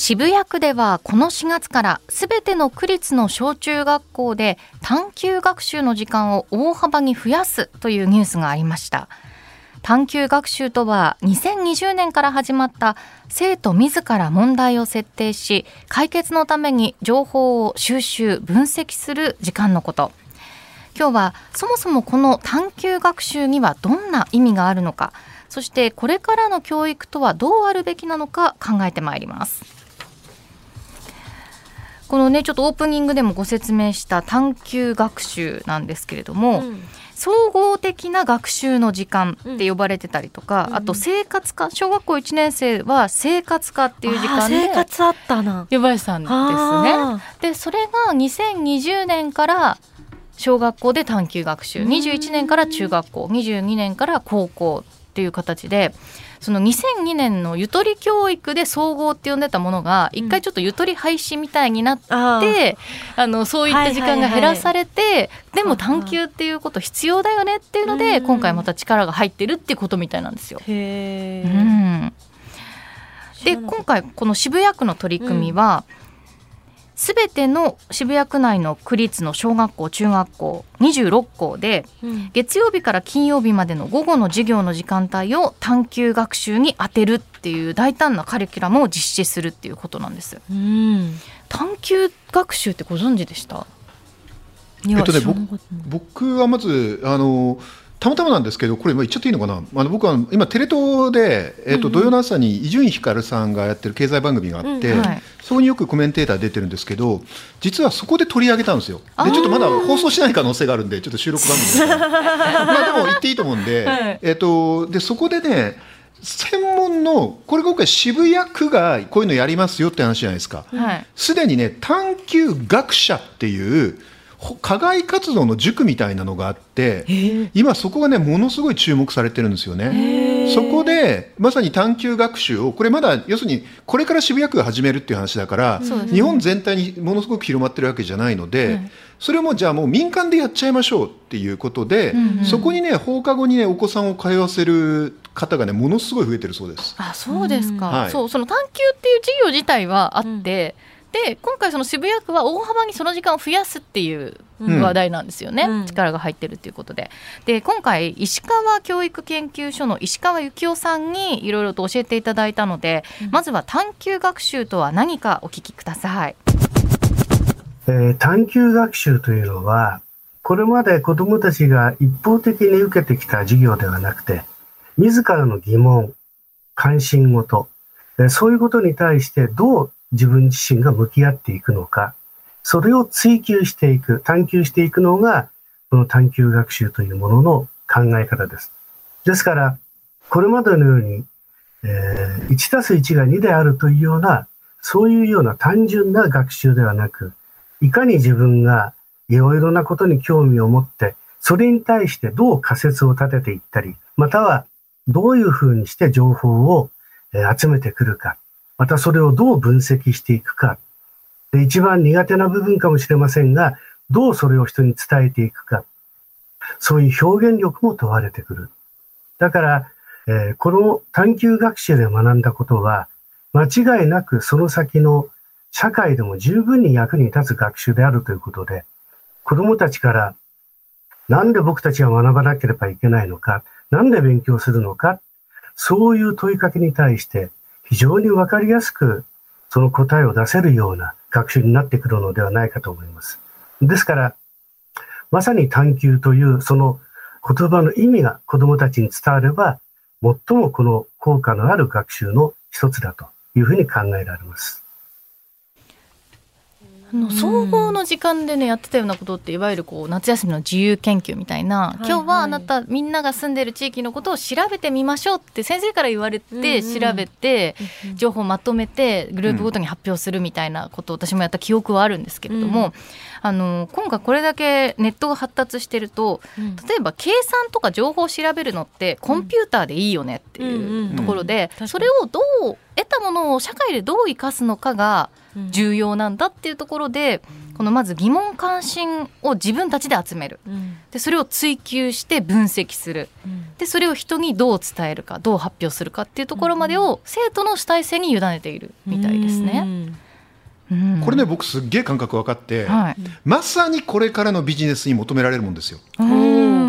渋谷区ではこの4月からすべての区立の小中学校で探究学習の時間を大幅に増やすというニュースがありました。探究学習とは2020年から始まった生徒自ら問題を設定し解決のために情報を収集分析する時間のこと。今日はそもそもこの探究学習にはどんな意味があるのか。そしてこれからの教育とはどうあるべきなのか考えてまいります。このねちょっとオープニングでもご説明した探究学習なんですけれども、うん、総合的な学習の時間って呼ばれてたりとか、うん、あと生活科小学校1年生は生活科っていう時間で生活あったな。呼ばれてたんですね。でそれが2020年から小学校で探究学習。21年から中学校。22年から高校っていう形で。その2002年のゆとり教育で総合って呼んでたものが一回ちょっとゆとり廃止みたいになって、うん、あのそういった時間が減らされて、はいはいはい、でも探究っていうこと必要だよねっていうので、今回また力が入ってるっていうことみたいなんですよ。へうん、で今回この渋谷区の取り組みは、うんすべての渋谷区内の区立の小学校中学校26校で、うん、月曜日から金曜日までの午後の授業の時間帯を探究学習に充てるっていう大胆なカリキュラムを実施するっていうことなんです。うん、探究学習ってご存知でした？えっとね、僕はまずあのたまたまなんですけど、これ、言っちゃっていいのかな、あの僕は今、テレ東で、えーと、土曜の朝に伊集院光さんがやってる経済番組があって、うんはい、そこによくコメンテーター出てるんですけど、実はそこで取り上げたんですよ。で、ちょっとまだ放送しない可能性があるんで、ちょっと収録番組で。まあでも言っていいと思うんで、はい、えーと、でそこでね、専門の、これ今回渋谷区がこういうのやりますよって話じゃないですか。す、で、にね、探究学者っていう、課外活動の塾みたいなのがあって、今そこがねものすごい注目されてるんですよね。そこでまさに探究学習をこれまだ要するにこれから渋谷区が始めるっていう話だから、日本全体にものすごく広まってるわけじゃないので、それもじゃあもう民間でやっちゃいましょうっていうことで、うんうん、そこにね放課後にねお子さんを通わせる方がねものすごい増えてるそうです。あそうですか、はい、そうその探究っていう授業自体はあって、うんで今回その渋谷区は大幅にその時間を増やすっていう話題なんですよね、うん、力が入ってるっていうことで。で今回石川教育研究所の石川幸雄さんにいろいろと教えていただいたので、うん、まずは探究学習とは何かお聞きください、えー、探究学習というのはこれまで子どもたちが一方的に受けてきた授業ではなくて自らの疑問関心事そういうことに対してどう自分自身が向き合っていくのか、それを追求していく、探求していくのが、この探求学習というものの考え方です。ですから、これまでのように、えー、1たす1が2であるというような、そういうような単純な学習ではなく、いかに自分がいろいろなことに興味を持って、それに対してどう仮説を立てていったり、またはどういうふうにして情報を集めてくるか。またそれをどう分析していくか。で一番苦手な部分かもしれませんが、どうそれを人に伝えていくか。そういう表現力も問われてくる。だから、えー、この探究学習で学んだことは、間違いなくその先の社会でも十分に役に立つ学習であるということで、子供たちからなんで僕たちは学ばなければいけないのか、なんで勉強するのか、そういう問いかけに対して非常にわかりやすくその答えを出せるような学習になってくるのではないかと思います。ですから、まさに探求というその言葉の意味が子供たちに伝われば、最もこの効果のある学習の一つだというふうに考えられます。あの総合の時間でねやってたようなことっていわゆるこう夏休みの自由研究みたいな、はいはい、今日はあなたみんなが住んでる地域のことを調べてみましょうって先生から言われて調べて情報をまとめてグループごとに発表するみたいなことを私もやった記憶はあるんですけれども、あの今回これだけネットが発達してると、例えば計算とか情報を調べるのってコンピューターでいいよねっていうところで、それをどう得たものを社会でどう生かすのかが重要なんだっていうところでこのまず疑問関心を自分たちで集める、でそれを追求して分析する、でそれを人にどう伝えるかどう発表するかっていうところまでを生徒の主体性に委ねているみたいですね。これね僕すっげえ感覚分かって、はい、まさにこれからのビジネスに求められるもんですよ。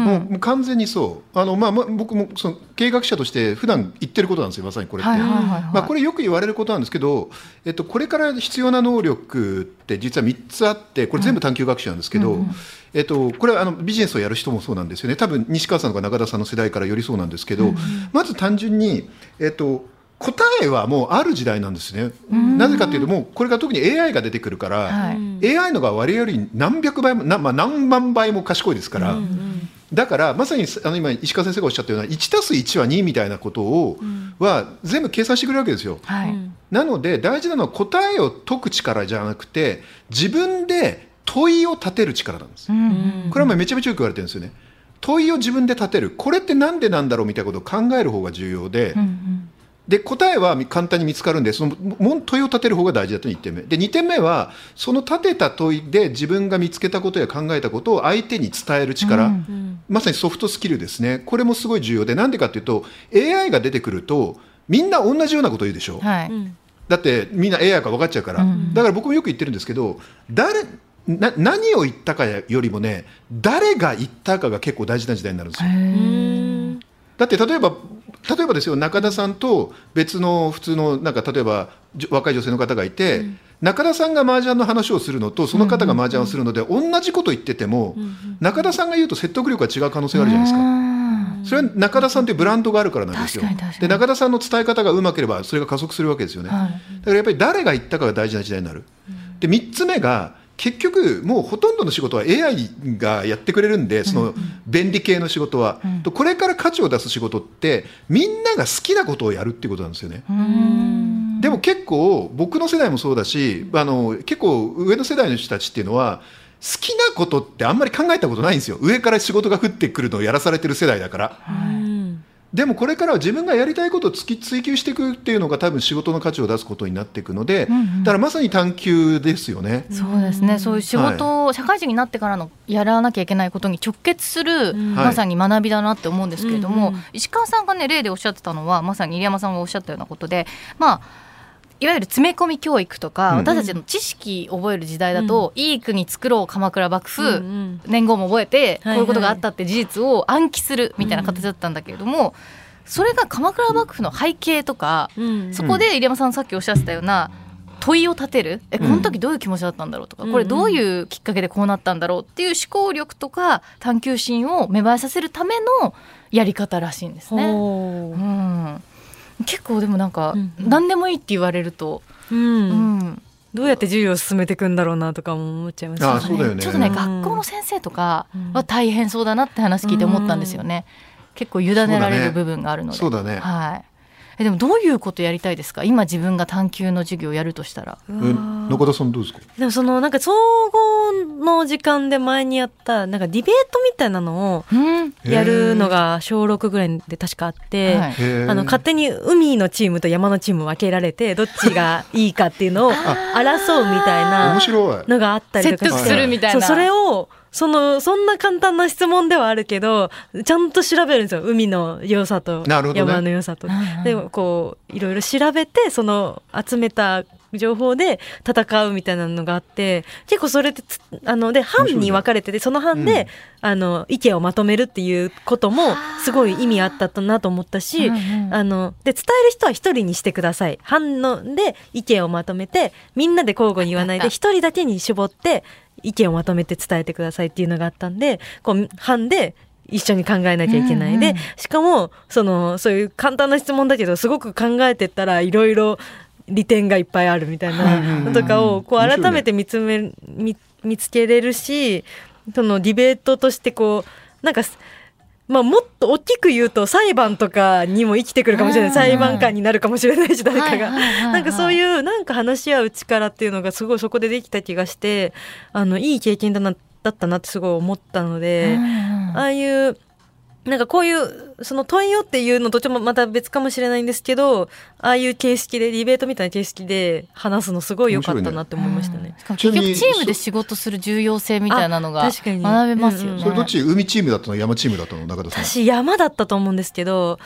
もう完全にそう。あの、まあ、まあ、僕もその経営学者として普段言ってることなんですよまさにこれって、まあ、これよく言われることなんですけど、えっと、これから必要な能力って実は3つあってこれ全部探究学習なんですけど、うん、えっと、これはあのビジネスをやる人もそうなんですよね。多分西川さんとか中田さんの世代からよりそうなんですけど、うん、まず単純に、えっと答えはもうある時代なんですね。なぜかというともうこれが特に AI が出てくるから、はい、AI のが我々より何百倍もな、まあ、何万倍も賢いですから、うんうん、だからまさにあの今石川先生がおっしゃったような1たす1は2みたいなことを、うん、は全部計算してくれるわけですよ。はい、なので大事なのは答えを解く力じゃなくて自分で問いを立てる力なんです。これはめちゃめちゃよく言われてるんですよね。問いを自分で立てるこれって何でなんだろうみたいなことを考える方が重要で、うんうんで答えは簡単に見つかるんでその問いを立てる方が大事だと1点目。で2点目はその立てた問いで自分が見つけたことや考えたことを相手に伝える力、うん、まさにソフトスキルですね。これもすごい重要でなんでかというと AI が出てくるとみんな同じようなこと言うでしょ、はい、だってみんな AI か分かっちゃうから、うん、だから僕もよく言ってるんですけど誰な何を言ったかよりもね誰が言ったかが結構大事な時代になるんですよ。だって例えば例えばですよ中田さんと別の普通のなんか例えば若い女性の方がいて、うん、中田さんが麻雀の話をするのとその方が麻雀をするので、同じこと言ってても、うんうん、中田さんが言うと説得力が違う可能性があるじゃないですか。それは中田さんというブランドがあるからなんですよ。で中田さんの伝え方がうまければそれが加速するわけですよね。はい、だからやっぱり誰が言ったかが大事な時代になる。で3つ目が結局もうほとんどの仕事は AI がやってくれるんでその便利系の仕事は、うん。うん、これから価値を出す仕事ってみんなが好きなことをやるっていうことなんですよね。でも結構僕の世代もそうだしあの結構上の世代の人たちっていうのは好きなことってあんまり考えたことないんですよ。上から仕事が降ってくるのをやらされてる世代だから。でもこれからは自分がやりたいことを追求していくっていうのが多分仕事の価値を出すことになっていくので、うんうん、だからまさに探求ですよね。そうですね。そういう仕事を、はい、社会人になってからのやらなきゃいけないことに直結する、うん、まさに学びだなって思うんですけれども、はい、石川さんがね例でおっしゃってたのはまさに入山さんがおっしゃったようなことで、まあ。いわゆる詰め込み教育とか、うん、私たちの知識を覚える時代だと、うん、いい国作ろう鎌倉幕府、うんうん、年号も覚えて、こういうことがあったって事実を暗記するみたいな形だったんだけれども、それが鎌倉幕府の背景とか、うん、そこで入山さんさっきおっしゃってたような問いを立てる。えこの時どういう気持ちだったんだろうとか、これどういうきっかけでこうなったんだろうっていう思考力とか探求心を芽生えさせるためのやり方らしいんですね。うん、結構でもなんか、何でもいいって言われると、うん、うん。どうやって授業を進めていくんだろうなとかも思っちゃいます、ね、あそうだよね。ちょっとね、学校の先生とかは大変そうだなって話聞いて思ったんですよね。結構委ねられる部分があるので。そうだね、ね、はいえでもどういうことやりたいですか？今自分が探究の授業をやるとしたら。中田さんどうですか？でもそのなんか総合の時間で前にやったなんかディベートみたいなのをやるのが小6ぐらいで確かあって、あの勝手に海のチームと山のチーム分けられてどっちがいいかっていうのを争うみたいなのがあったりとか説得するみたいな。それをそのそんな簡単な質問ではあるけどちゃんと調べるんですよ海の良さと山の良さと。ね、でこういろいろ調べてその集めた情報で戦うみたいなのがあって結構それってあので班に分かれててその班で、うん、あの意見をまとめるっていうこともすごい意味あったなと思ったし、うんうん、あので伝える人は一人にしてください。班ので意見をまとめてみんなで交互に言わないで一人だけに絞って意見をまとめて伝えてくださいっていうのがあったんでこう班で一緒に考えなきゃいけない、うんうん、でしかもそのそういう簡単な質問だけどすごく考えてったらいろいろ利点がいっぱいあるみたいなのとかをこう改めて見つめ見見つけれるしそのディベートとしてこうなんかまあ、もっと大きく言うと裁判とかにも生きてくるかもしれない。裁判官になるかもしれないし誰かが。なんかそういうなんか話し合う力っていうのがすごいそこでできた気がしてあのいい経験だなだったなってすごい思ったのでああいうなんかこういうその問いよっていうのとちょっとまた別かもしれないんですけどああいう形式でディベートみたいな形式で話すのすごい良かったなって思いましたね。ね結局チームで仕事する重要性みたいなのが学べますよね。それどっち海チームだったの？山チームだったの？中田さん。私山だったと思うんですけど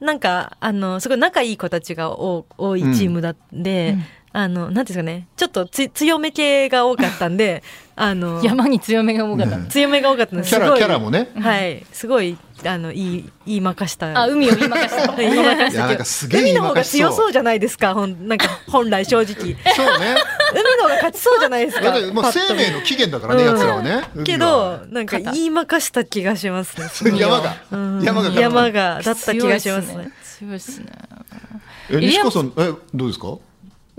なんかあのすごい仲いい子たちが多いチームだで、うんあの、なんですかね、ちょっとつ強め系が多かったんで、あの、山に強めが多かった。強めが多かったんですキャラ、キャラもね。はい。すごい、あの、いい、言いまかした。あ、海を言いまかした。言いまかした。なんかすげえ海の方が強そうじゃないですか、ほん、なんか、本来正直。そうね。海の方が勝ちそうじゃないですか。まあ、生命の起源だからね、奴らはね。けど、なんか言いまかした気がしますね。山が。山が。山が、だった気がしますね。強いですね。え、西川さん、え、どうですか？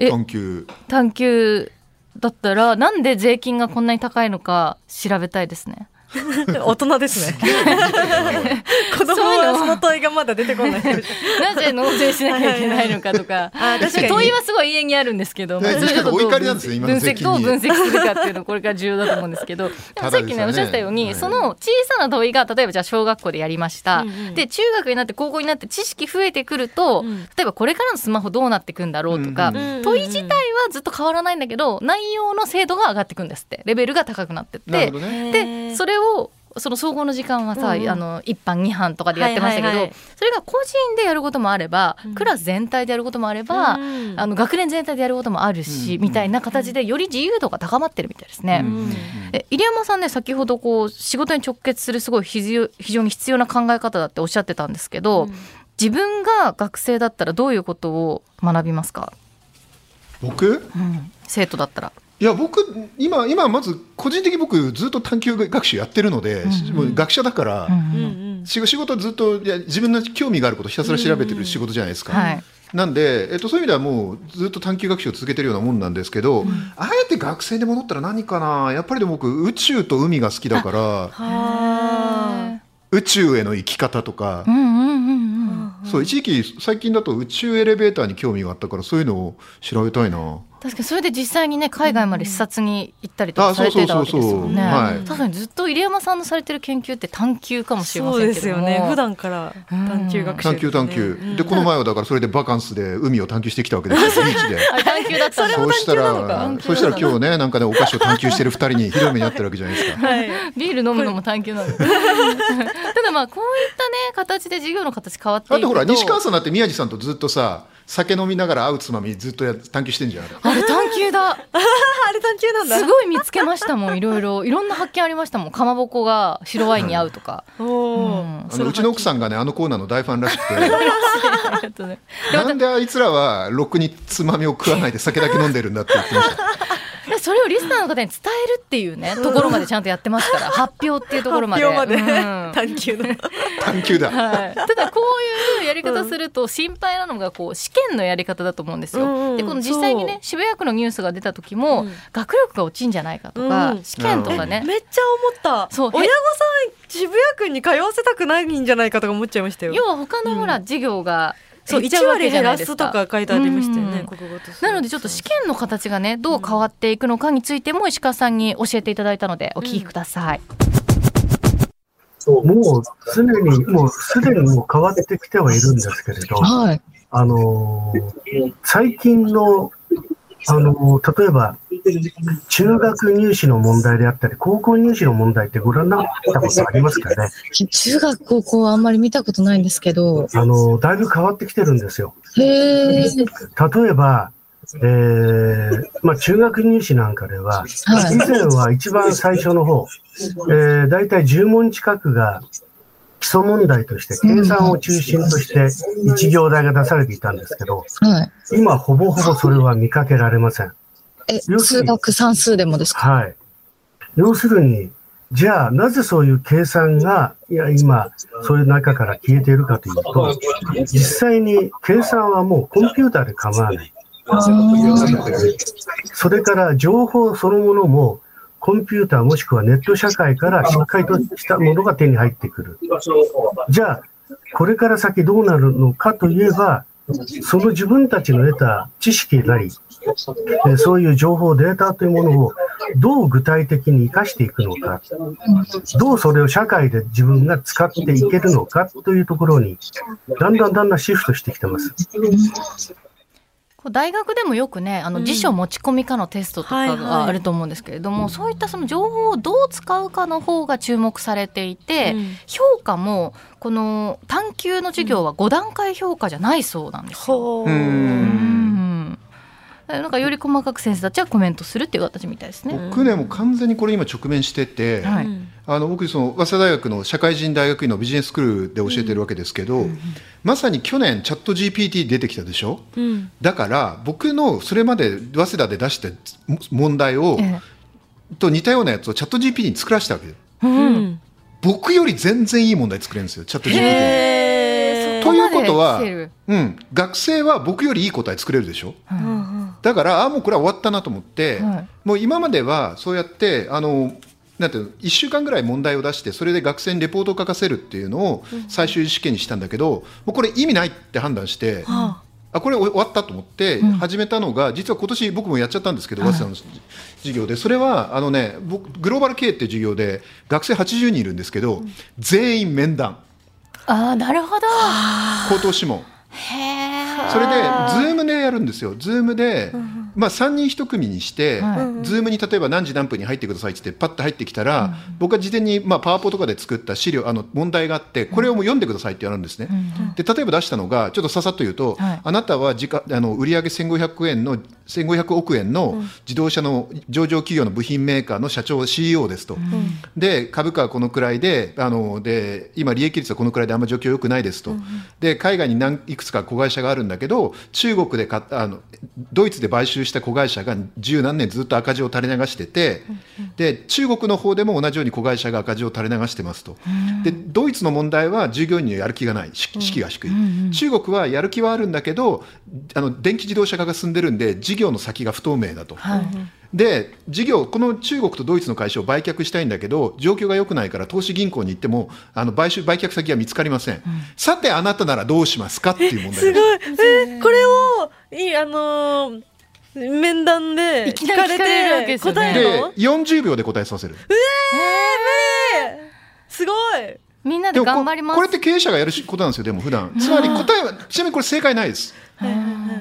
探求探求だったらなんで税金がこんなに高いのか調べたいですね。大人ですね。子供はその問いがまだ出てこない。なぜ納税しなきゃいけないのかとか。あ確かに問いはすごい家にあるんですけど、まあ、それちょっと分析どう分析するかっていうのこれから重要だと思うんですけど、でもさっきねおっしゃったように、その小さな問いが例えばじゃあ小学校でやりました。で中学になって高校になって知識増えてくると、例えばこれからのスマホどうなっていくんだろうとか、問い自体はずっと変わらないんだけど内容の精度が上がっていくんですって。レベルが高くなってって、でそれをその総合の時間はさ、うん、あの1班2班とかでやってましたけど、はいはいはい、それが個人でやることもあれば、うん、クラス全体でやることもあれば、うん、あの学年全体でやることもあるし、みたいな形でより自由度が高まってるみたいですね。え入山さんね先ほどこう仕事に直結するすごい非常に必要な考え方だっておっしゃってたんですけど、自分が学生だったらどういうことを学びますか？僕、生徒だったら。いや僕今今まず個人的に僕ずっと探究学習やってるので、うんうん、もう学者だから、うんうん、仕事ずっといや自分の興味があることひたすら調べてる仕事じゃないですか。うんうんはい。なんで、えっと、そういう意味ではもうずっと探究学習を続けてるようなもんなんですけど、うん、あえて学生で戻ったら何かな。やっぱりでも僕宇宙と海が好きだから宇宙への生き方とか、うんうんうんうん、そう一時期最近だと宇宙エレベーターに興味があったからそういうのを調べたいな。確かにそれで実際にね海外まで視察に行ったりとかされてたわけですもんね。確かにずっと入山さんのされてる研究って探究かもしれませんけどそうですよね。普段から探究学習、探究探究。でこの前はだからそれでバカンスで海を探求してきたわけですよビーチで。探究だったそうしたらそうしたら今日ねなんかねお菓子を探求してる二人にひどい目に遭ってるわけじゃないですか。はい、ビール飲むのも探究なの。ただまあこういったね形で授業の形変わっていくと。あとほら西川さんだって宮地さんとずっとさ。酒飲みながら合うつまみずっとや探求してんじゃんあれ。探求だ。あれ探求なんだ。すごい見つけましたもん いろいろ。いろんな発見ありましたもん。かまぼこが白ワインに合うとか、うん、あのうちの奥さんがねあのコーナーの大ファンらしくて。なんであいつらはろくにつまみを食わないで酒だけ飲んでるんだって言ってましたそれをリスナーの方に伝えるっていうねところまでちゃんとやってますから 発表っていうところまで。まで、うん、探求の。探求だ、はい、ただこういうやり方すると心配なのがこう試験のやり方だと思うんですよ、うん、でこの実際にね渋谷区のニュースが出た時も、うん、学力が落ちんじゃないかとか、試験とかね。めっちゃ思った。そう。親御さん渋谷区に通わせたくないんじゃないかとか思っちゃいましたよ。要は他のほら、授業がそう1割減らすとか書いてありましたよね、なのでちょっと試験の形がねどう変わっていくのかについても石川さんに教えていただいたのでお聞きください。そうもう常にもうすでにもう変わってきてはいるんですけれど、はい、あのー、最近のあの、例えば、中学入試の問題であったり、高校入試の問題ってご覧になったことありますかね？中学、高校はあんまり見たことないんですけど。あの、だいぶ変わってきてるんですよ。へ例えば、えー、まあ中学入試なんかでは、以前は一番最初の方、えー、だいたい10問近くが基礎問題として計算を中心として一行題が出されていたんですけど、はい、今ほぼほぼそれは見かけられません。え、数学算数でもですか？はい。要するに、じゃあなぜそういう計算が、いや、今、そういう中から消えているかというと、実際に計算はもうコンピューターで構わない。それから情報そのものもコンピューターもしくはネット社会からしっかりとしたものが手に入ってくる。じゃあ、これから先どうなるのかといえば、その自分たちの得た知識なり、そういう情報、データというものをどう具体的に生かしていくのか、どうそれを社会で自分が使っていけるのかというところに、だんだんだんだんシフトしてきてます。大学でもよくねあの辞書持ち込みかのテストとかがあると思うんですけれども、そういったその情報をどう使うかの方が注目されていて、うん、評価もこの探究の授業は5段階評価じゃないそうなんですよ。うんなんかより細かく先生たちはコメントするっていう形みたいですね。僕ねもう完全にこれ今直面してて、はい、あの僕その早稲田大学の社会人大学院のビジネススクールで教えてるわけですけど、うん、まさに去年チャット GPT 出てきたでしょ、うん、だから僕のそれまで早稲田で出した問題を、ええ、と似たようなやつをチャット GPT に作らせたわけで、うん、僕より全然いい問題作れるんですよチャット GPT ということは、うん、学生は僕よりいい答え作れるでしょ、うん、だからあもうこれは終わったなと思って、はい、もう今まではそうやってあのなんていうの1週間ぐらい問題を出してそれで学生にレポートを書かせるっていうのを最終試験にしたんだけど、もうこれ意味ないって判断して。あ。これ終わったと思って始めたのが、実は今年僕もやっちゃったんですけど、早稲田の授業で。それはあのね僕グローバル経営っていう授業で学生80人いるんですけど、全員面談。あなるほど。口頭諮問それで Zoom でやるんですよ。Zoom で、まあ、3人1組にして、はい、Zoom に例えば何時何分に入ってくださいってパッと入ってきたら、うん、僕は事前に、まあ、パワポとかで作った資料あの問題があってこれをもう読んでくださいってやるんですね、うん、で例えば出したのがちょっとささっと言うと、はい、あなたは時価あの売上1500円の1500億円の自動車の上場企業の部品メーカーの社長 CEO ですと、うん、で株価はこのくらいであので今利益率はこのくらいであんま状況良くないですと、で海外に何いくつか子会社があるんだけど中国で買ったあのドイツで買収した子会社が十何年ずっと赤字を垂れ流してて、で中国の方でも同じように子会社が赤字を垂れ流してますと、でドイツの問題は従業員にやる気がない。士気が低い、中国はやる気はあるんだけどあの電気自動車化が進んでるんで事業の先が不透明だと。はい。で事業この中国とドイツの会社を売却したいんだけど状況が良くないから投資銀行に行ってもあの買収売却先が見つかりません、うん、さてあなたならどうしますかっていう問題す。ごい。えこれをいいあのー面談で聞かれて答えるの？で40秒で答えさせる。えー、無理すごい。みんなで頑張ります。これって経営者がやることなんですよでも普段。つまり答えはちなみにこれ正解ないです。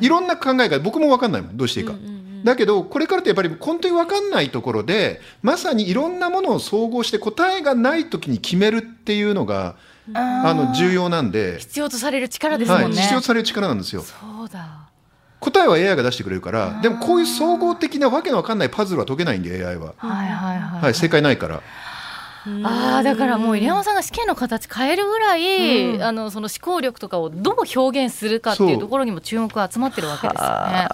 いろんな考えが僕も分かんないもんどうしていいか、うんうんだけどこれからってやっぱり本当に分かんないところでまさにいろんなものを総合して答えがない時に決めるっていうのがあの重要なんで。必要とされる力ですもんね、はい、必要とされる力なんですよ答えは AI が出してくれるからでもこういう総合的なわけのわかんないパズルは解けないんで AI は、はいはいはい、はい、正解ないから。ああだからもう入山さんが試験の形変えるぐらい、うん、あのその思考力とかをどう表現するかっていうところにも注目が集まってるわけですよね。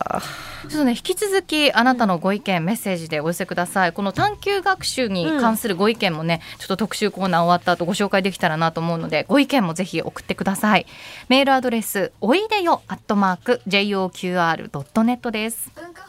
ちょっとね引き続きあなたのご意見メッセージでお寄せください。この探究学習に関するご意見もね、ちょっと特集コーナー終わった後ご紹介できたらなと思うのでご意見もぜひ送ってください。メールアドレスおいでよアットマーク JOQR.net です。文化